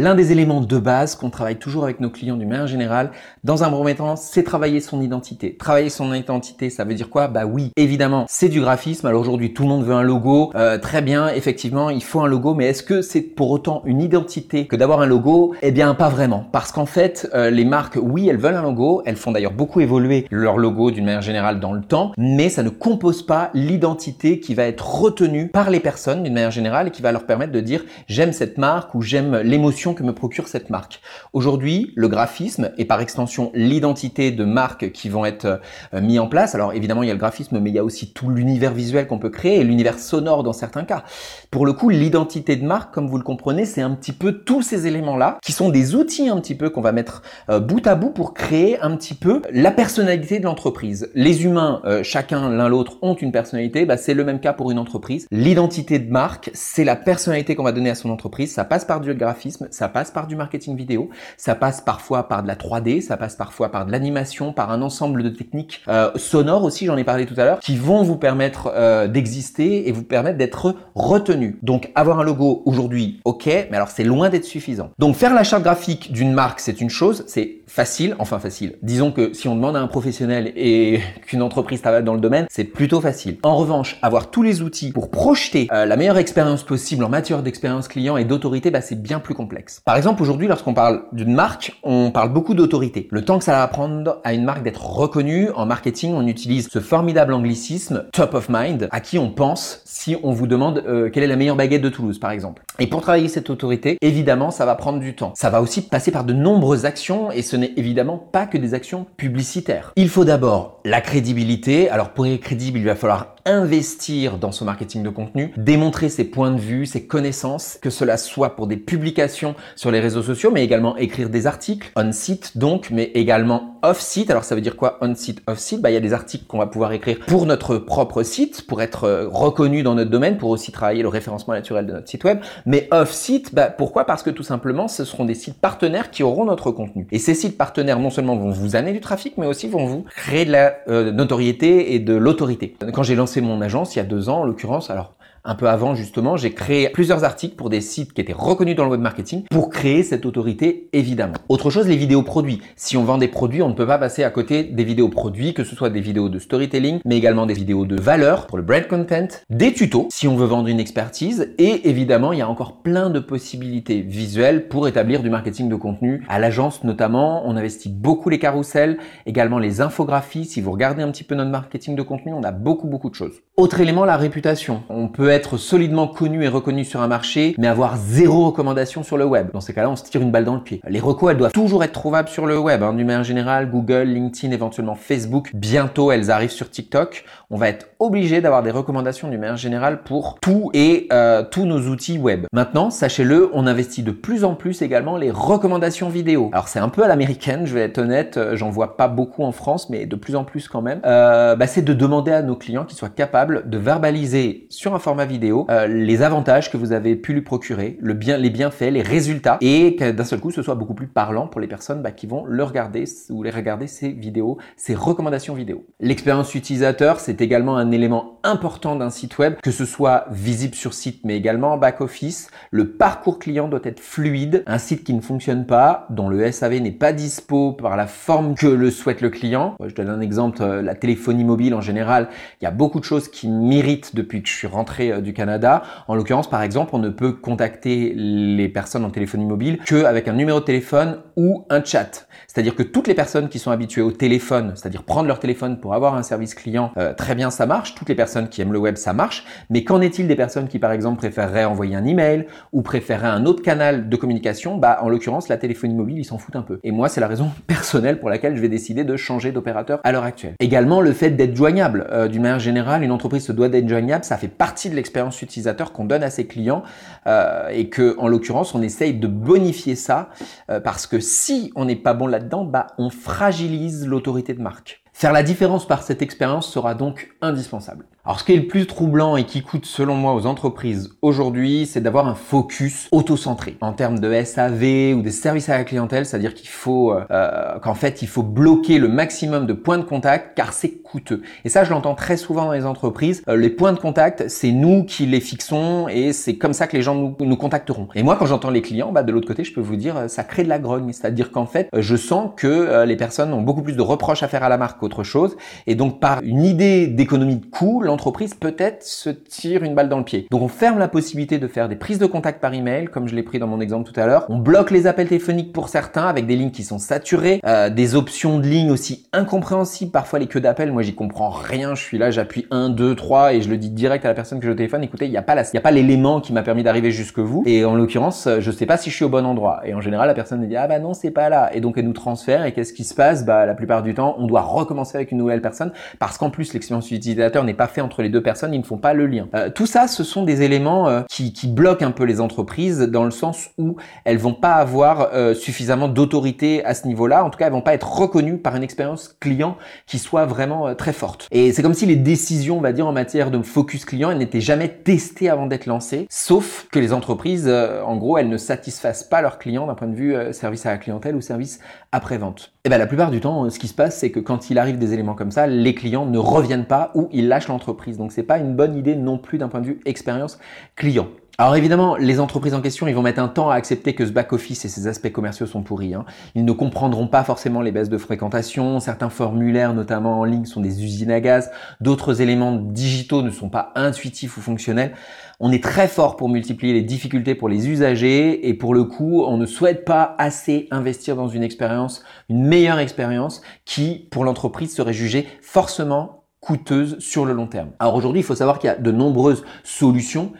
L'un des éléments de base qu'on travaille toujours avec nos clients du manière générale, dans un premier c'est travailler son identité. Travailler son identité, ça veut dire quoi? Bah oui, évidemment, c'est du graphisme. Alors aujourd'hui, tout le monde veut un logo. Euh, très bien, effectivement, il faut un logo, mais est-ce que c'est pour autant une identité que d'avoir un logo? Eh bien, pas vraiment. Parce qu'en fait, euh, les marques, oui, elles veulent un logo. Elles font d'ailleurs beaucoup évoluer leur logo d'une manière générale dans le temps, mais ça ne compose pas l'identité qui va être retenue par les personnes d'une manière générale et qui va leur permettre de dire j'aime cette marque ou j'aime l'émotion que me procure cette marque. Aujourd'hui, le graphisme et par extension l'identité de marque qui vont être euh, mis en place. Alors évidemment, il y a le graphisme, mais il y a aussi tout l'univers visuel qu'on peut créer et l'univers sonore dans certains cas. Pour le coup, l'identité de marque, comme vous le comprenez, c'est un petit peu tous ces éléments-là qui sont des outils un petit peu qu'on va mettre euh, bout à bout pour créer un petit peu la personnalité de l'entreprise. Les humains, euh, chacun l'un l'autre, ont une personnalité. Bah, c'est le même cas pour une entreprise. L'identité de marque, c'est la personnalité qu'on va donner à son entreprise. Ça passe par du graphisme, ça passe par du marketing vidéo, ça passe parfois par de la 3D, ça passe parfois par de l'animation, par un ensemble de techniques euh, sonores aussi, j'en ai parlé tout à l'heure, qui vont vous permettre euh, d'exister et vous permettre d'être retenu. Donc avoir un logo aujourd'hui, ok, mais alors c'est loin d'être suffisant. Donc faire la charte graphique d'une marque, c'est une chose, c'est facile, enfin facile. Disons que si on demande à un professionnel et qu'une entreprise travaille dans le domaine, c'est plutôt facile. En revanche, avoir tous les outils pour projeter euh, la meilleure expérience possible en matière d'expérience client et d'autorité, bah, c'est bien plus complexe. Par exemple, aujourd'hui, lorsqu'on parle d'une marque, on parle beaucoup d'autorité. Le temps que ça va prendre à une marque d'être reconnue, en marketing, on utilise ce formidable anglicisme top of mind à qui on pense si on vous demande euh, quelle est la meilleure baguette de Toulouse, par exemple. Et pour travailler cette autorité, évidemment, ça va prendre du temps. Ça va aussi passer par de nombreuses actions et ce n'est évidemment pas que des actions publicitaires. Il faut d'abord la crédibilité. Alors pour être crédible, il va falloir investir dans son marketing de contenu, démontrer ses points de vue, ses connaissances, que cela soit pour des publications sur les réseaux sociaux, mais également écrire des articles on-site donc, mais également off-site. Alors ça veut dire quoi on-site, off-site Bah il y a des articles qu'on va pouvoir écrire pour notre propre site, pour être euh, reconnu dans notre domaine, pour aussi travailler le référencement naturel de notre site web. Mais off-site, bah pourquoi? Parce que tout simplement, ce seront des sites partenaires qui auront notre contenu. Et ces sites partenaires non seulement vont vous amener du trafic, mais aussi vont vous créer de la euh, notoriété et de l'autorité. Quand j'ai lancé mon agence il y a deux ans, en l'occurrence, alors un peu avant justement, j'ai créé plusieurs articles pour des sites qui étaient reconnus dans le web marketing pour créer cette autorité évidemment. Autre chose, les vidéos produits. Si on vend des produits, on ne peut pas passer à côté des vidéos produits, que ce soit des vidéos de storytelling, mais également des vidéos de valeur pour le brand content, des tutos si on veut vendre une expertise et évidemment, il y a encore plein de possibilités visuelles pour établir du marketing de contenu. À l'agence notamment, on investit beaucoup les carousels, également les infographies. Si vous regardez un petit peu notre marketing de contenu, on a beaucoup beaucoup de choses. Autre élément, la réputation. On peut être solidement connu et reconnu sur un marché, mais avoir zéro recommandation sur le web. Dans ces cas-là, on se tire une balle dans le pied. Les recos, elles doivent toujours être trouvables sur le web. Hein. D'une manière générale, Google, LinkedIn, éventuellement Facebook. Bientôt, elles arrivent sur TikTok. On va être obligé d'avoir des recommandations d'une manière générale pour tout et euh, tous nos outils web. Maintenant, sachez-le, on investit de plus en plus également les recommandations vidéo. Alors c'est un peu à l'américaine, je vais être honnête, euh, j'en vois pas beaucoup en France, mais de plus en plus quand même. Euh, bah, c'est de demander à nos clients qu'ils soient capables de verbaliser sur un vidéo euh, les avantages que vous avez pu lui procurer, les bienfaits, les résultats, et que d'un seul coup ce soit beaucoup plus parlant pour les personnes bah, qui vont le regarder ou les regarder ces vidéos, ces recommandations vidéo. L'expérience utilisateur, c'est également un élément important d'un site web, que ce soit visible sur site mais également en back-office. Le parcours client doit être fluide. Un site qui ne fonctionne pas, dont le SAV n'est pas dispo par la forme que le souhaite le client. Je donne un exemple, euh, la téléphonie mobile en général, il y a beaucoup de choses qui m'irritent depuis que je suis rentré euh, du Canada. En l'occurrence, par exemple, on ne peut contacter les personnes en téléphonie mobile qu'avec un numéro de téléphone ou un chat. C'est-à-dire que toutes les personnes qui sont habituées au téléphone, c'est-à-dire prendre leur téléphone pour avoir un service client, euh, très bien, ça marche. Toutes les personnes qui aiment le web, ça marche. Mais qu'en est-il des personnes qui, par exemple, préféreraient envoyer un email ou préféreraient un autre canal de communication? Bah, en l'occurrence, la téléphonie mobile, ils s'en foutent un peu. Et moi, c'est la raison personnelle pour laquelle je vais décider de changer d'opérateur à l'heure actuelle. Également, le fait d'être joignable. Euh, d'une manière générale, une entreprise se doit d'être joignable. Ça fait partie de l'expérience utilisateur qu'on donne à ses clients euh, et que, en l'occurrence, on essaye de bonifier ça euh, parce que si on n'est pas bon là-dedans, bah, on fragilise l'autorité de marque. Faire la différence par cette expérience sera donc indispensable. Alors ce qui est le plus troublant et qui coûte selon moi aux entreprises aujourd'hui, c'est d'avoir un focus auto-centré en termes de SAV ou des services à la clientèle, c'est-à-dire qu'il faut euh, qu'en fait il faut bloquer le maximum de points de contact car c'est coûteux. Et ça je l'entends très souvent dans les entreprises. Euh, les points de contact, c'est nous qui les fixons et c'est comme ça que les gens nous, nous contacteront. Et moi quand j'entends les clients, bah, de l'autre côté je peux vous dire euh, ça crée de la grogne, c'est-à-dire qu'en fait je sens que les personnes ont beaucoup plus de reproches à faire à la marque qu'autre chose et donc par une idée d'économie de coût, l'entreprise peut-être se tire une balle dans le pied. Donc on ferme la possibilité de faire des prises de contact par email, comme je l'ai pris dans mon exemple tout à l'heure. On bloque les appels téléphoniques pour certains avec des lignes qui sont saturées, euh, des options de ligne aussi incompréhensibles. Parfois les queues d'appel, moi j'y comprends rien. Je suis là, j'appuie 1, 2, 3 et je le dis direct à la personne que je téléphone. Écoutez, il n'y a pas l'élément qui m'a permis d'arriver jusque vous. Et en l'occurrence, je sais pas si je suis au bon endroit. Et en général, la personne dit ah bah non c'est pas là. Et donc elle nous transfère. Et qu'est-ce qui se passe? Bah la plupart du temps, on doit recommencer avec une nouvelle personne parce qu'en plus l'expérience utilisateur n'est pas entre les deux personnes, ils ne font pas le lien. Euh, tout ça, ce sont des éléments euh, qui, qui, bloquent un peu les entreprises dans le sens où elles vont pas avoir euh, suffisamment d'autorité à ce niveau-là. En tout cas, elles vont pas être reconnues par une expérience client qui soit vraiment très forte. Et c'est comme si les décisions, on va dire, en matière de focus client, elles n'étaient jamais testées avant d'être lancées, sauf que les entreprises, en gros, elles ne satisfassent pas leurs clients d'un point de vue service à la clientèle ou service après-vente. Et ben la plupart du temps, ce qui se passe, c'est que quand il arrive des éléments comme ça, les clients ne reviennent pas ou ils lâchent l'entreprise. Donc c'est pas une bonne idée non plus d'un point de vue expérience client. Alors évidemment, les entreprises en question, ils vont mettre un temps à accepter que ce back-office et ses aspects commerciaux sont pourris. Hein. Ils ne comprendront pas forcément les baisses de fréquentation, certains formulaires, notamment en ligne, sont des usines à gaz, d'autres éléments digitaux ne sont pas intuitifs ou fonctionnels. On est très fort pour multiplier les difficultés pour les usagers et pour le coup, on ne souhaite pas assez investir dans une expérience, une meilleure expérience qui, pour l'entreprise, serait jugée forcément coûteuse sur le long terme. Alors aujourd'hui, il faut savoir qu'il y a de nombreuses solutions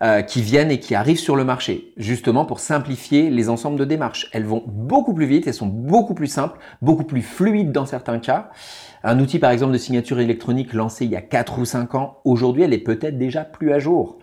euh, qui viennent et qui arrivent sur le marché, justement pour simplifier les ensembles de démarches. Elles vont beaucoup plus vite, elles sont beaucoup plus simples, beaucoup plus fluides dans certains cas. Un outil par exemple de signature électronique lancé il y a 4 ou 5 ans, aujourd'hui elle est peut-être déjà plus à jour.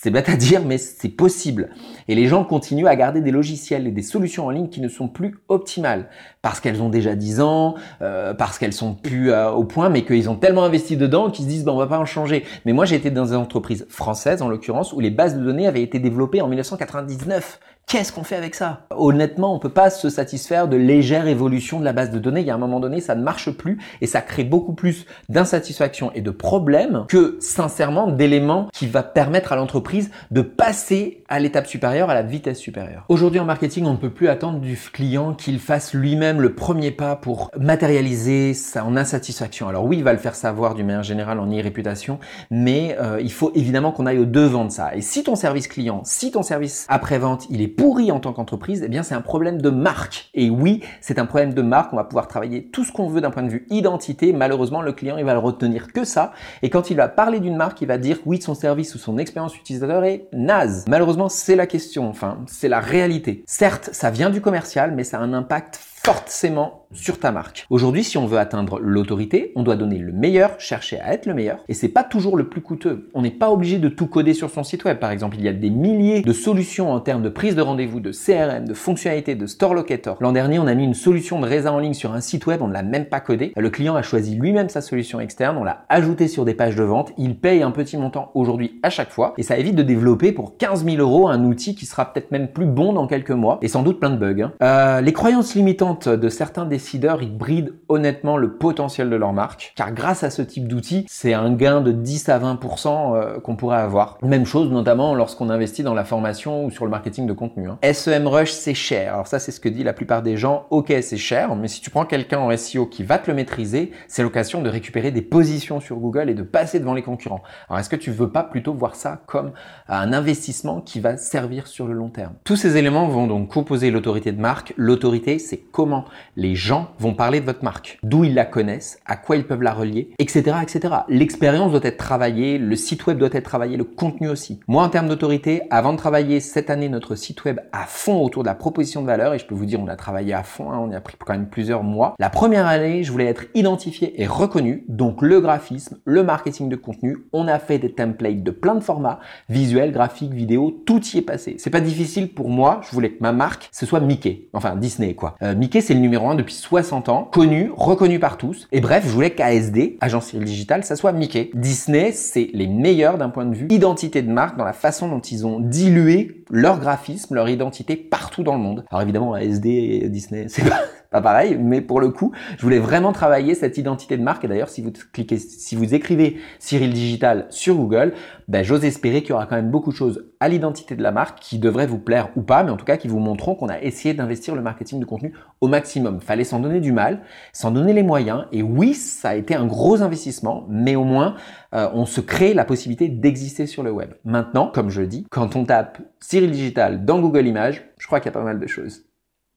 C'est bête à dire, mais c'est possible. Et les gens continuent à garder des logiciels et des solutions en ligne qui ne sont plus optimales parce qu'elles ont déjà 10 ans, euh, parce qu'elles sont plus euh, au point, mais qu'ils ont tellement investi dedans qu'ils se disent bon, on va pas en changer. Mais moi, j'ai été dans une entreprise française en l'occurrence où les bases de données avaient été développées en 1999. Qu'est-ce qu'on fait avec ça? Honnêtement, on peut pas se satisfaire de légères évolutions de la base de données. Il y a un moment donné, ça ne marche plus et ça crée beaucoup plus d'insatisfaction et de problèmes que sincèrement d'éléments qui va permettre à l'entreprise de passer à l'étape supérieure, à la vitesse supérieure. Aujourd'hui en marketing, on ne peut plus attendre du client qu'il fasse lui-même le premier pas pour matérialiser son insatisfaction. Alors oui, il va le faire savoir du manière générale en e-réputation, mais euh, il faut évidemment qu'on aille au devant de ça. Et si ton service client, si ton service après-vente, il est pourri en tant qu'entreprise, eh bien c'est un problème de marque. Et oui, c'est un problème de marque. On va pouvoir travailler tout ce qu'on veut d'un point de vue identité. Malheureusement, le client, il va le retenir que ça. Et quand il va parler d'une marque, il va dire oui, son service ou son expérience utilisateur est naze. Malheureusement, c'est la question. Enfin, c'est la réalité. Certes, ça vient du commercial, mais ça a un impact forcément sur ta marque. Aujourd'hui, si on veut atteindre l'autorité, on doit donner le meilleur, chercher à être le meilleur, et c'est pas toujours le plus coûteux. On n'est pas obligé de tout coder sur son site web. Par exemple, il y a des milliers de solutions en termes de prise de rendez-vous, de CRM, de fonctionnalités, de store locator. L'an dernier, on a mis une solution de résa en ligne sur un site web, on ne l'a même pas codé. Le client a choisi lui-même sa solution externe, on l'a ajouté sur des pages de vente, il paye un petit montant aujourd'hui à chaque fois, et ça évite de développer pour 15 000 euros un outil qui sera peut-être même plus bon dans quelques mois, et sans doute plein de bugs. Hein. Euh, les croyances limitantes de certains décideurs, ils brident honnêtement le potentiel de leur marque, car grâce à ce type d'outil, c'est un gain de 10 à 20% euh, qu'on pourrait avoir. Même chose notamment lorsqu'on investit dans la formation ou sur le marketing de contenu. Hein. SEMrush, c'est cher. Alors ça, c'est ce que dit la plupart des gens. Ok, c'est cher, mais si tu prends quelqu'un en SEO qui va te le maîtriser, c'est l'occasion de récupérer des positions sur Google et de passer devant les concurrents. Alors est-ce que tu veux pas plutôt voir ça comme un investissement qui va servir sur le long terme? Tous ces éléments vont donc composer l'autorité de marque. L'autorité, c'est comment les gens vont parler de votre marque, d'où ils la connaissent, à quoi ils peuvent la relier, etc., etc. L'expérience doit être travaillée, le site web doit être travaillé, le contenu aussi. Moi, en termes d'autorité, avant de travailler cette année notre site web à fond autour de la proposition de valeur, et je peux vous dire, on a travaillé à fond, hein, on y a pris quand même plusieurs mois. La première année, je voulais être identifié et reconnu, donc le graphisme, le marketing de contenu, on a fait des templates de plein de formats, visuels, graphiques, vidéo, tout y est passé. C'est pas difficile pour moi, je voulais que ma marque, ce soit Mickey, enfin Disney quoi. Euh, Mickey, c'est le numéro 1 depuis 60 ans, connu, reconnu par tous. Et bref, je voulais qu'ASD, Agence Cyril Digital, ça soit Mickey. Disney, c'est les meilleurs d'un point de vue identité de marque dans la façon dont ils ont dilué leur graphisme, leur identité partout dans le monde. Alors évidemment, ASD et Disney, c'est pas pas pareil, mais pour le coup, je voulais vraiment travailler cette identité de marque. Et d'ailleurs, si vous cliquez, si vous écrivez Cyril Digital sur Google, ben, j'ose espérer qu'il y aura quand même beaucoup de choses à l'identité de la marque qui devraient vous plaire ou pas, mais en tout cas qui vous montreront qu'on a essayé d'investir le marketing de contenu au maximum. Fallait s'en donner du mal, s'en donner les moyens. Et oui, ça a été un gros investissement, mais au moins, euh, on se crée la possibilité d'exister sur le web. Maintenant, comme je le dis, quand on tape Cyril Digital dans Google Images, je crois qu'il y a pas mal de choses.